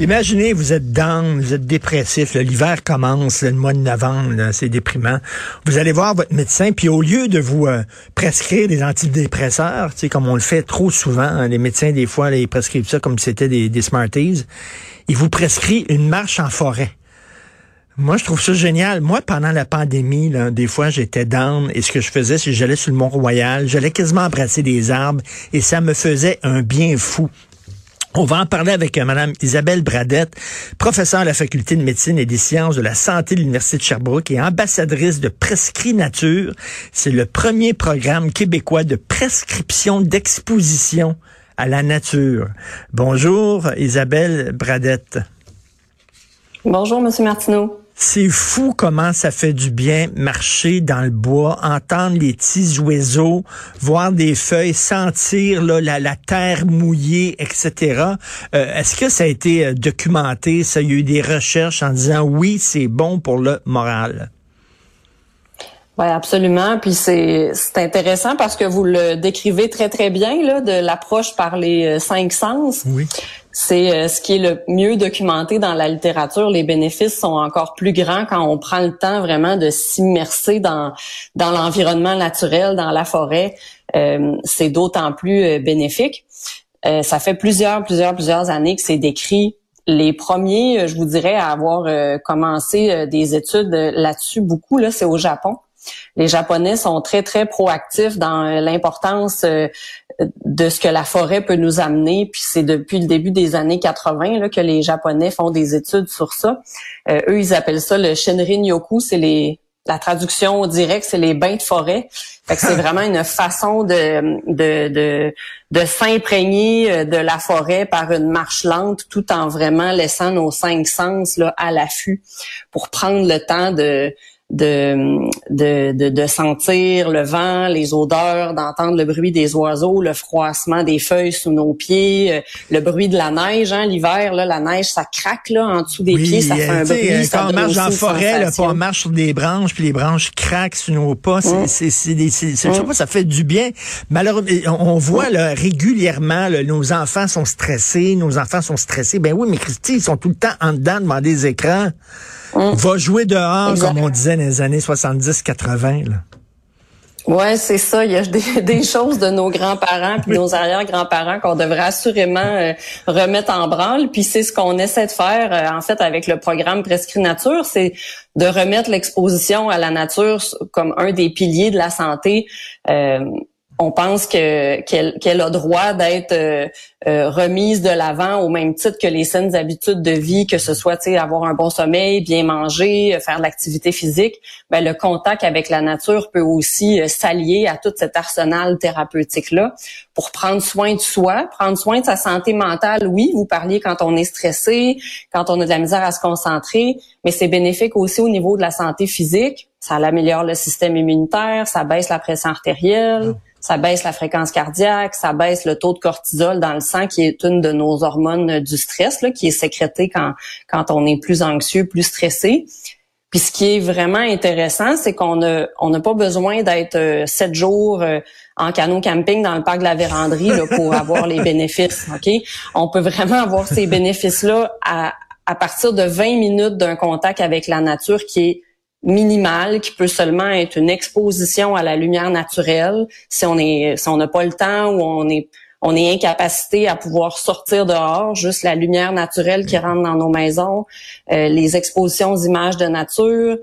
Imaginez, vous êtes down, vous êtes dépressif, l'hiver commence, le mois de novembre, c'est déprimant. Vous allez voir votre médecin, puis au lieu de vous euh, prescrire des antidépresseurs, comme on le fait trop souvent, hein, les médecins des fois, les ils prescrivent ça comme si c'était des, des Smarties, ils vous prescrivent une marche en forêt. Moi, je trouve ça génial. Moi, pendant la pandémie, là, des fois, j'étais down et ce que je faisais, c'est que j'allais sur le Mont-Royal, j'allais quasiment embrasser des arbres et ça me faisait un bien fou. On va en parler avec euh, Mme Isabelle Bradette, professeure à la Faculté de médecine et des sciences de la santé de l'Université de Sherbrooke et ambassadrice de Prescrit Nature. C'est le premier programme québécois de prescription d'exposition à la nature. Bonjour, Isabelle Bradette. Bonjour, Monsieur Martineau. C'est fou comment ça fait du bien marcher dans le bois, entendre les petits oiseaux, voir des feuilles, sentir la, la, terre mouillée, etc. Euh, est-ce que ça a été euh, documenté? Ça, il y a eu des recherches en disant oui, c'est bon pour le moral. Oui, absolument. Puis c'est intéressant parce que vous le décrivez très très bien là, de l'approche par les euh, cinq sens. Oui. C'est euh, ce qui est le mieux documenté dans la littérature. Les bénéfices sont encore plus grands quand on prend le temps vraiment de s'immerser dans dans l'environnement naturel, dans la forêt. Euh, c'est d'autant plus euh, bénéfique. ça fait plusieurs, plusieurs, plusieurs années que c'est décrit. Les premiers, je vous dirais, à avoir commencé des études là-dessus beaucoup, là, c'est au Japon les Japonais sont très, très proactifs dans l'importance de ce que la forêt peut nous amener. Puis c'est depuis le début des années 80 là, que les Japonais font des études sur ça. Euh, eux, ils appellent ça le Shinrin-yoku. C'est les la traduction directe, c'est les bains de forêt. Fait que c'est vraiment une façon de, de, de, de s'imprégner euh, de la forêt par une marche lente, tout en vraiment laissant nos cinq sens là, à l'affût pour prendre le temps de, de, de, de, sentir le vent, les odeurs, d'entendre le bruit des oiseaux, le froissement des feuilles sous nos pieds, euh, le bruit de la neige. Hein, L'hiver, là, la neige, ça craque là, en dessous des pieds, ça fait un bruit. Euh, quand on marche en forêt, là, on marche sur des branches, puis les branches craquent sur nos pas. C'est, mm. c'est, c'est, je sais mm. pas, ça fait du bien. Malheureusement, on voit mm. là, régulièrement, nos enfants sont stressés, nos enfants sont stressés. Ben oui, mais Christy, ils sont tout le temps en dedans devant des écrans. On Va jouer dehors, comme on disait dans les années 70-80. Ouais, c'est ça. Il y a des, choses de nos grands-parents puis nos arrière-grands-parents qu'on devrait assurément euh, remettre en branle. Puis c'est ce qu'on essaie de faire euh, en fait avec le programme Prescrit Nature, c'est de remettre l'exposition à la nature comme un des piliers de la santé. Euh, on pense que qu'elle a droit d'être euh, euh, remise de l'avant au même titre que les saines habitudes de vie, que ce soit avoir un bon sommeil, bien manger, euh, faire de l'activité physique. Ben, le contact avec la nature peut aussi s'allier à tout cet arsenal thérapeutique là pour prendre soin de soi, prendre soin de sa santé mentale. Oui, vous parliez quand on est stressé, quand on a de la misère à se concentrer, mais c'est bénéfique aussi au niveau de la santé physique. Ça améliore le système immunitaire, ça baisse la pression artérielle. Ça baisse la fréquence cardiaque, ça baisse le taux de cortisol dans le sang, qui est une de nos hormones du stress, là, qui est sécrétée quand, quand on est plus anxieux, plus stressé. Puis ce qui est vraiment intéressant, c'est qu'on n'a on n'a pas besoin d'être euh, sept jours euh, en canot camping dans le parc de la Vérandrie là, pour avoir les bénéfices. Ok, on peut vraiment avoir ces bénéfices-là à, à partir de 20 minutes d'un contact avec la nature qui est minimale qui peut seulement être une exposition à la lumière naturelle si on est si on n'a pas le temps ou on est on est incapacité à pouvoir sortir dehors, juste la lumière naturelle qui rentre dans nos maisons, euh, les expositions d'images de nature,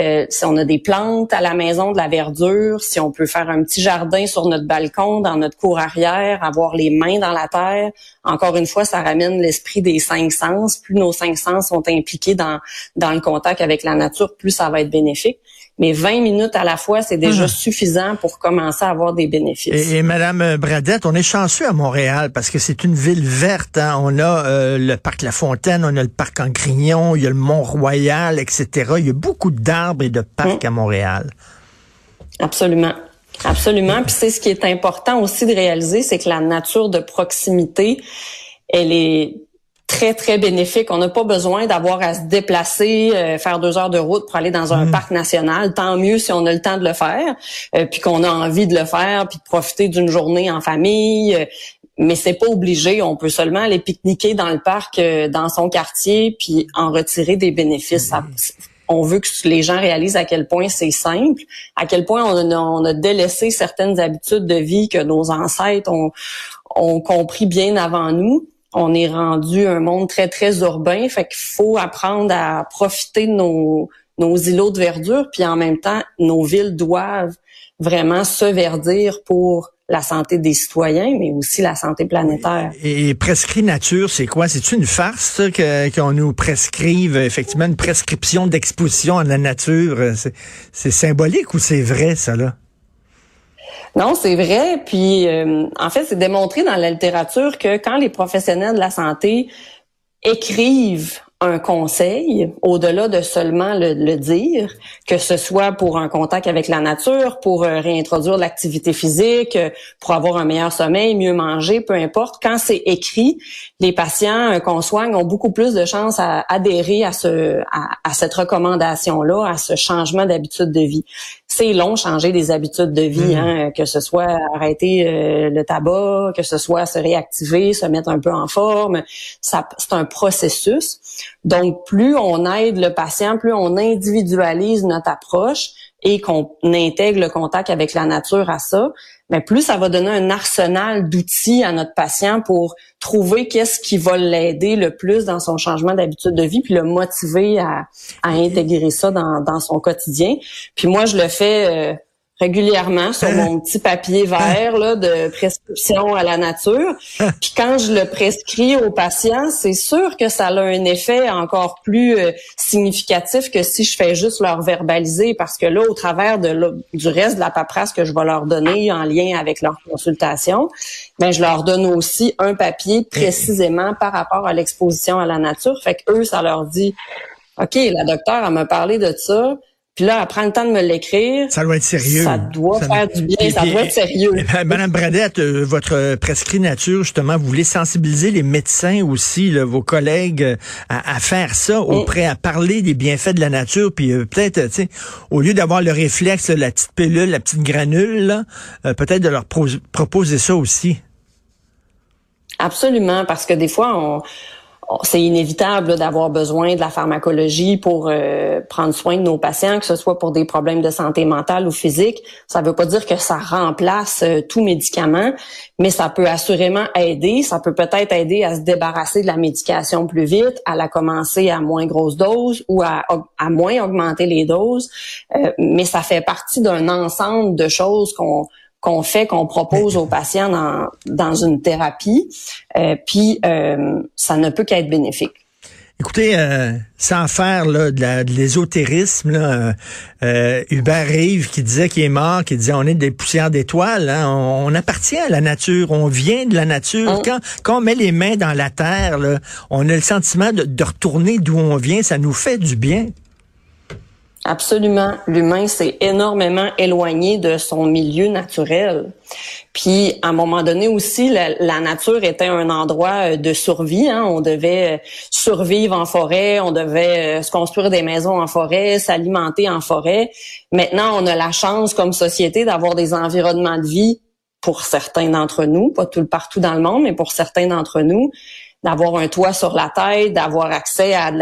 euh, si on a des plantes à la maison, de la verdure, si on peut faire un petit jardin sur notre balcon, dans notre cour arrière, avoir les mains dans la terre. Encore une fois, ça ramène l'esprit des cinq sens. Plus nos cinq sens sont impliqués dans, dans le contact avec la nature, plus ça va être bénéfique mais 20 minutes à la fois, c'est déjà ah. suffisant pour commencer à avoir des bénéfices. Et, Madame Bradette, on est chanceux à Montréal parce que c'est une ville verte. Hein. On a euh, le parc La Fontaine, on a le parc en Grignon, il y a le Mont-Royal, etc. Il y a beaucoup d'arbres et de parcs mm. à Montréal. Absolument. Absolument. Puis c'est ce qui est important aussi de réaliser, c'est que la nature de proximité, elle est très, très bénéfique. On n'a pas besoin d'avoir à se déplacer, euh, faire deux heures de route pour aller dans un mm. parc national. Tant mieux si on a le temps de le faire, euh, puis qu'on a envie de le faire, puis de profiter d'une journée en famille. Euh, mais c'est pas obligé. On peut seulement aller pique-niquer dans le parc, dans son quartier, puis en retirer des bénéfices. on veut que les gens réalisent à quel point c'est simple, à quel point on a, on a, délaissé certaines habitudes de vie que nos ancêtres ont, ont compris bien avant nous on est rendu un monde très, très urbain. Fait qu'il faut apprendre à profiter de nos, îlots de verdure. Puis en même temps, nos villes doivent vraiment se verdir pour la santé des citoyens, mais aussi la santé planétaire. Et prescrit nature, c'est quoi? C'est une farce qu'on nous prescrive effectivement une prescription d'exposition à la nature? C'est symbolique ou c'est vrai, ça là? Non, c'est vrai. Puis, euh, en fait, c'est démontré dans la littérature que quand les professionnels de la santé écrivent un conseil, au-delà de seulement le, dire, que ce soit pour un contact avec la nature, pour euh, réintroduire l'activité physique, euh, pour avoir un meilleur sommeil, mieux manger, peu importe. Quand c'est écrit, les patients qu'on soigne ont beaucoup plus de chances à adhérer à ce à, cette recommandation-là, à ce changement d'habitude de vie. C'est long changer des habitudes de vie, mmh. hein, que ce soit arrêter le tabac, que ce soit se réactiver, se mettre un peu en forme. Ça, c'est un processus. Donc, plus on aide le patient, plus on individualise notre approche et qu'on intègre le contact avec la nature à ça, mais plus ça va donner un arsenal d'outils à notre patient pour trouver qu'est-ce qui va l'aider le plus dans son changement d'habitude de vie, puis le motiver à, intégrer ça dans, dans, son quotidien. Puis moi, je le fais... Euh, régulièrement sur mon petit papier vert là, de prescription à la nature. Puis quand je le prescris aux patients, c'est sûr que ça a un effet encore plus euh, significatif que si je fais juste leur verbaliser, parce que là, au travers de du reste de la paperasse que je vais leur donner en lien avec leur consultation, ben je leur donne aussi un papier précisément par rapport à l'exposition à la nature. Fait que eux, ça leur dit, OK, la docteure, elle m'a parlé de ça puis là, elle prend le temps de me l'écrire. Ça doit être sérieux. Ça doit faire du bien, ça doit être sérieux. Madame Bradette, euh, votre prescrit nature, justement, vous voulez sensibiliser les médecins aussi, vos collègues, euh, à, faire ça, mm. auprès, à parler des bienfaits de la nature, puis euh, peut-être, tu sais, au lieu d'avoir le réflexe, la petite pilule, la petite granule, peut-être de leur proposer ça aussi. Absolument, parce que des fois, on c'est inévitable d'avoir besoin de la pharmacologie pour euh, prendre soin de nos patients, que ce soit pour des problèmes de santé mentale ou physique. Ça ne veut pas dire que ça remplace euh, tout médicament, mais ça peut assurément aider. Ça peut peut-être aider à se débarrasser de la médication plus vite, à la commencer à moins grosse dose ou à, moins augmenter les doses. Euh, mais ça fait partie d'un ensemble de choses qu'on qu'on fait, qu'on propose aux patients dans, dans une thérapie, euh, puis euh, ça ne peut qu'être bénéfique. Écoutez, euh, sans faire là, de l'ésotérisme, euh, Hubert Rive qui disait qu'il est mort, qui disait on est des poussières d'étoiles, hein, on, appartient à la nature, on vient de la nature. Oh. Quand, quand on met les mains dans la terre, là, on a le sentiment de, de retourner d'où on vient, ça nous fait du bien. Absolument. L'humain s'est énormément éloigné de son milieu naturel. Puis, à un moment donné aussi, la, nature était un endroit euh, de survie. Hein. On devait euh, survivre en forêt, on devait euh, se construire des maisons en forêt, s'alimenter en forêt. Maintenant, on a la chance comme société d'avoir des environnements de vie pour certains d'entre nous, pas tout partout dans le monde, mais pour certains d'entre nous, d'avoir un toit sur la tête, d'avoir accès à de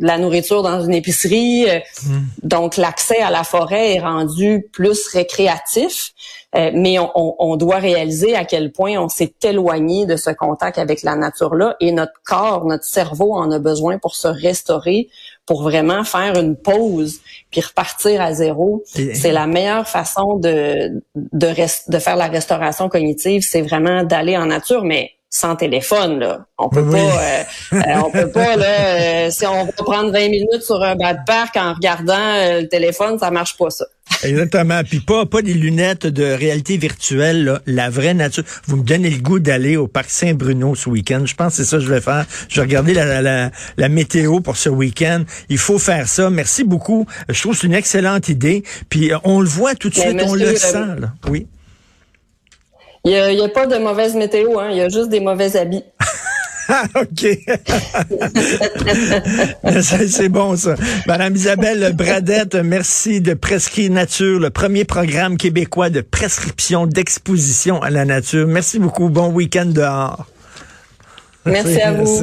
la, nourriture dans une épicerie. Euh, hmm. Donc, l'accès à la forêt est rendu plus récréatif, euh, mais on, on, doit réaliser à quel point on s'est éloigné de ce contact avec la nature-là et notre corps, notre cerveau en a besoin pour se restaurer, pour vraiment faire une pause puis repartir à zéro. C'est la meilleure façon de, de, de faire la restauration cognitive, c'est vraiment d'aller en nature, mais sans téléphone là. On peut pas euh, euh, on peut pas là euh, si on va prendre 20 minutes sur un bas de parc en regardant le téléphone, ça marche pas ça. Exactement. Puis pas pas des lunettes de réalité virtuelle, la vraie nature. Vous me donnez le goût d'aller au parc Saint-Bruno ce week-end. Je pense que c'est ça que je vais faire. Je vais regarder la, la, la, météo pour ce week-end. Il faut faire ça. Merci beaucoup. Je trouve que c'est une excellente idée. Puis on le voit tout de suite, on le sent. Là. Oui. Il n'y a, pas de mauvaise météo, hein. il y a juste des mauvais habits. Ah, OK. C'est bon, ça. Madame Isabelle Bradette, merci de Prescrire Nature, le premier programme québécois de prescription d'exposition à la nature. Merci beaucoup. Bon week-end dehors. Merci, à vous.